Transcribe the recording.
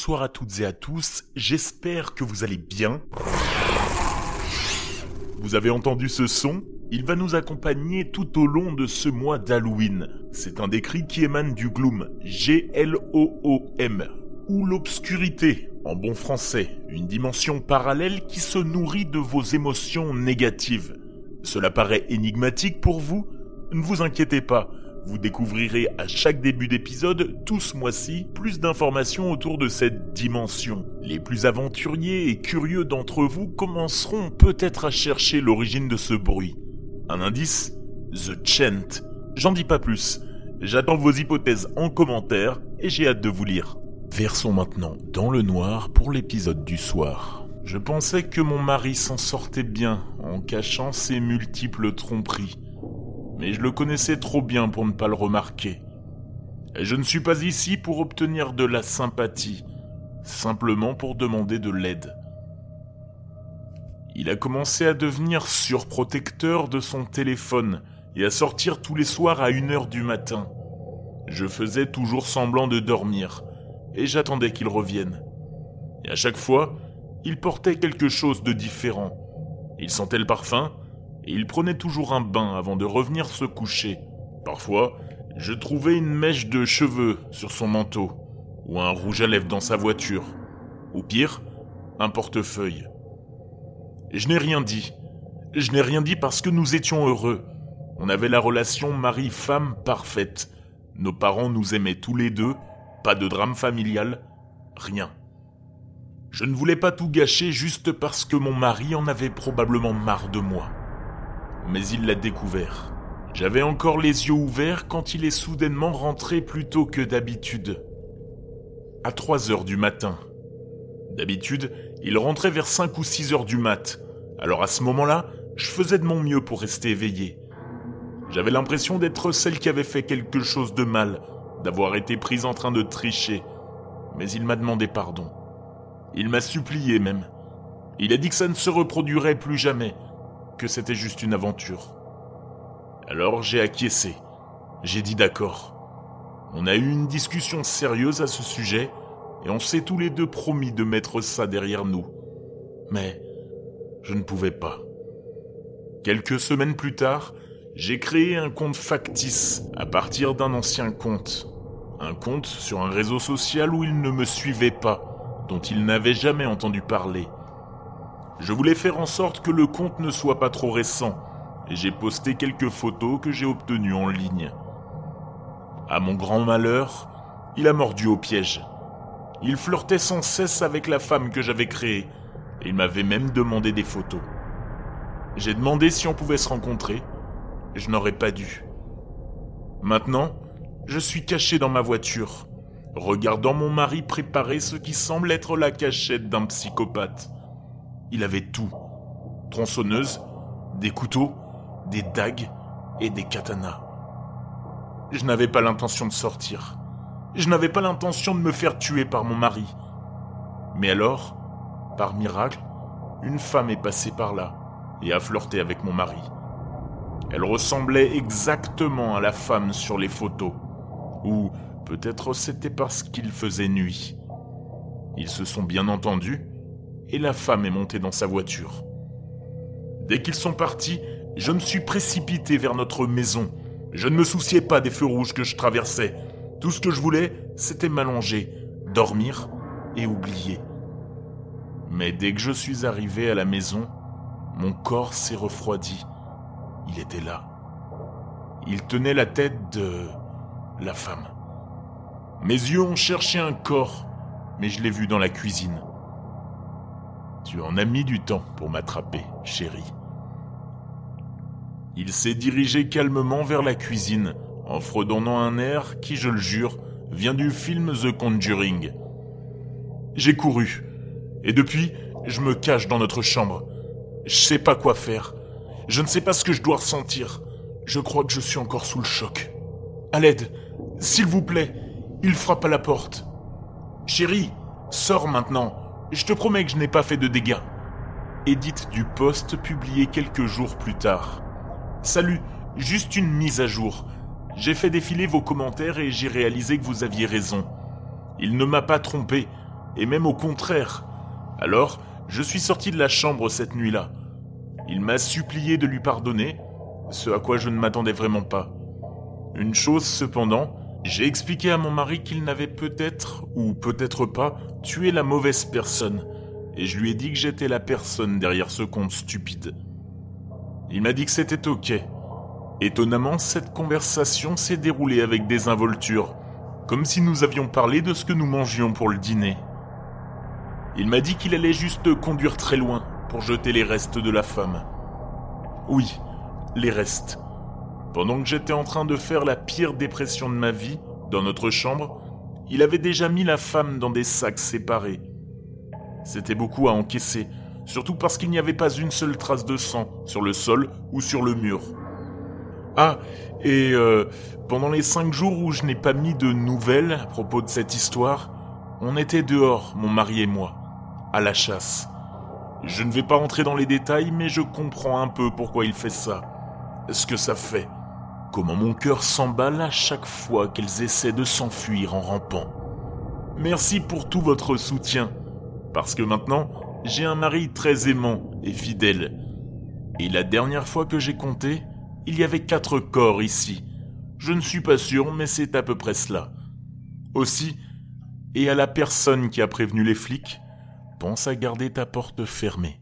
bonsoir à toutes et à tous, j'espère que vous allez bien. Vous avez entendu ce son? Il va nous accompagner tout au long de ce mois d'Halloween. C'est un des cris qui émane du gloom, G-L-O-O-M, ou l'obscurité, en bon français, une dimension parallèle qui se nourrit de vos émotions négatives. Cela paraît énigmatique pour vous? Ne vous inquiétez pas, vous découvrirez à chaque début d'épisode, tout ce mois-ci, plus d'informations autour de cette dimension. Les plus aventuriers et curieux d'entre vous commenceront peut-être à chercher l'origine de ce bruit. Un indice The Chant. J'en dis pas plus. J'attends vos hypothèses en commentaire et j'ai hâte de vous lire. Versons maintenant dans le noir pour l'épisode du soir. Je pensais que mon mari s'en sortait bien en cachant ses multiples tromperies mais je le connaissais trop bien pour ne pas le remarquer. Et je ne suis pas ici pour obtenir de la sympathie, simplement pour demander de l'aide. Il a commencé à devenir surprotecteur de son téléphone et à sortir tous les soirs à 1h du matin. Je faisais toujours semblant de dormir et j'attendais qu'il revienne. Et à chaque fois, il portait quelque chose de différent. Il sentait le parfum, et il prenait toujours un bain avant de revenir se coucher. Parfois, je trouvais une mèche de cheveux sur son manteau, ou un rouge à lèvres dans sa voiture, ou pire, un portefeuille. Je n'ai rien dit. Je n'ai rien dit parce que nous étions heureux. On avait la relation mari-femme parfaite. Nos parents nous aimaient tous les deux, pas de drame familial, rien. Je ne voulais pas tout gâcher juste parce que mon mari en avait probablement marre de moi mais il l'a découvert. J'avais encore les yeux ouverts quand il est soudainement rentré plus tôt que d'habitude. À 3 heures du matin. D'habitude, il rentrait vers 5 ou 6 heures du mat. Alors à ce moment-là, je faisais de mon mieux pour rester éveillé. J'avais l'impression d'être celle qui avait fait quelque chose de mal, d'avoir été prise en train de tricher. Mais il m'a demandé pardon. Il m'a supplié même. Il a dit que ça ne se reproduirait plus jamais, c'était juste une aventure. Alors j'ai acquiescé. J'ai dit d'accord. On a eu une discussion sérieuse à ce sujet et on s'est tous les deux promis de mettre ça derrière nous. Mais je ne pouvais pas. Quelques semaines plus tard, j'ai créé un compte factice à partir d'un ancien compte. Un compte sur un réseau social où il ne me suivait pas, dont il n'avait jamais entendu parler. Je voulais faire en sorte que le compte ne soit pas trop récent, et j'ai posté quelques photos que j'ai obtenues en ligne. À mon grand malheur, il a mordu au piège. Il flirtait sans cesse avec la femme que j'avais créée, et il m'avait même demandé des photos. J'ai demandé si on pouvait se rencontrer, je n'aurais pas dû. Maintenant, je suis caché dans ma voiture, regardant mon mari préparer ce qui semble être la cachette d'un psychopathe. Il avait tout. Tronçonneuse, des couteaux, des dagues et des katanas. Je n'avais pas l'intention de sortir. Je n'avais pas l'intention de me faire tuer par mon mari. Mais alors, par miracle, une femme est passée par là et a flirté avec mon mari. Elle ressemblait exactement à la femme sur les photos. Ou peut-être c'était parce qu'il faisait nuit. Ils se sont bien entendus et la femme est montée dans sa voiture. Dès qu'ils sont partis, je me suis précipité vers notre maison. Je ne me souciais pas des feux rouges que je traversais. Tout ce que je voulais, c'était m'allonger, dormir et oublier. Mais dès que je suis arrivé à la maison, mon corps s'est refroidi. Il était là. Il tenait la tête de la femme. Mes yeux ont cherché un corps, mais je l'ai vu dans la cuisine. Tu en as mis du temps pour m'attraper, chérie. Il s'est dirigé calmement vers la cuisine, en fredonnant un air qui, je le jure, vient du film The Conjuring. J'ai couru, et depuis, je me cache dans notre chambre. Je sais pas quoi faire. Je ne sais pas ce que je dois ressentir. Je crois que je suis encore sous le choc. À l'aide, s'il vous plaît, il frappe à la porte. Chérie, sors maintenant. Je te promets que je n'ai pas fait de dégâts. Edith du Poste publié quelques jours plus tard. Salut, juste une mise à jour. J'ai fait défiler vos commentaires et j'ai réalisé que vous aviez raison. Il ne m'a pas trompé. et même au contraire. Alors, je suis sorti de la chambre cette nuit-là. Il m'a supplié de lui pardonner, ce à quoi je ne m'attendais vraiment pas. Une chose cependant, j'ai expliqué à mon mari qu'il n'avait peut-être, ou peut-être pas, tué la mauvaise personne, et je lui ai dit que j'étais la personne derrière ce conte stupide. Il m'a dit que c'était ok. Étonnamment, cette conversation s'est déroulée avec des involtures, comme si nous avions parlé de ce que nous mangions pour le dîner. Il m'a dit qu'il allait juste conduire très loin pour jeter les restes de la femme. Oui, les restes. Pendant que j'étais en train de faire la pire dépression de ma vie, dans notre chambre, il avait déjà mis la femme dans des sacs séparés. C'était beaucoup à encaisser, surtout parce qu'il n'y avait pas une seule trace de sang sur le sol ou sur le mur. Ah, et euh, pendant les cinq jours où je n'ai pas mis de nouvelles à propos de cette histoire, on était dehors, mon mari et moi, à la chasse. Je ne vais pas entrer dans les détails, mais je comprends un peu pourquoi il fait ça. Ce que ça fait. Comment mon cœur s'emballe à chaque fois qu'elles essaient de s'enfuir en rampant. Merci pour tout votre soutien, parce que maintenant, j'ai un mari très aimant et fidèle. Et la dernière fois que j'ai compté, il y avait quatre corps ici. Je ne suis pas sûr, mais c'est à peu près cela. Aussi, et à la personne qui a prévenu les flics, pense à garder ta porte fermée.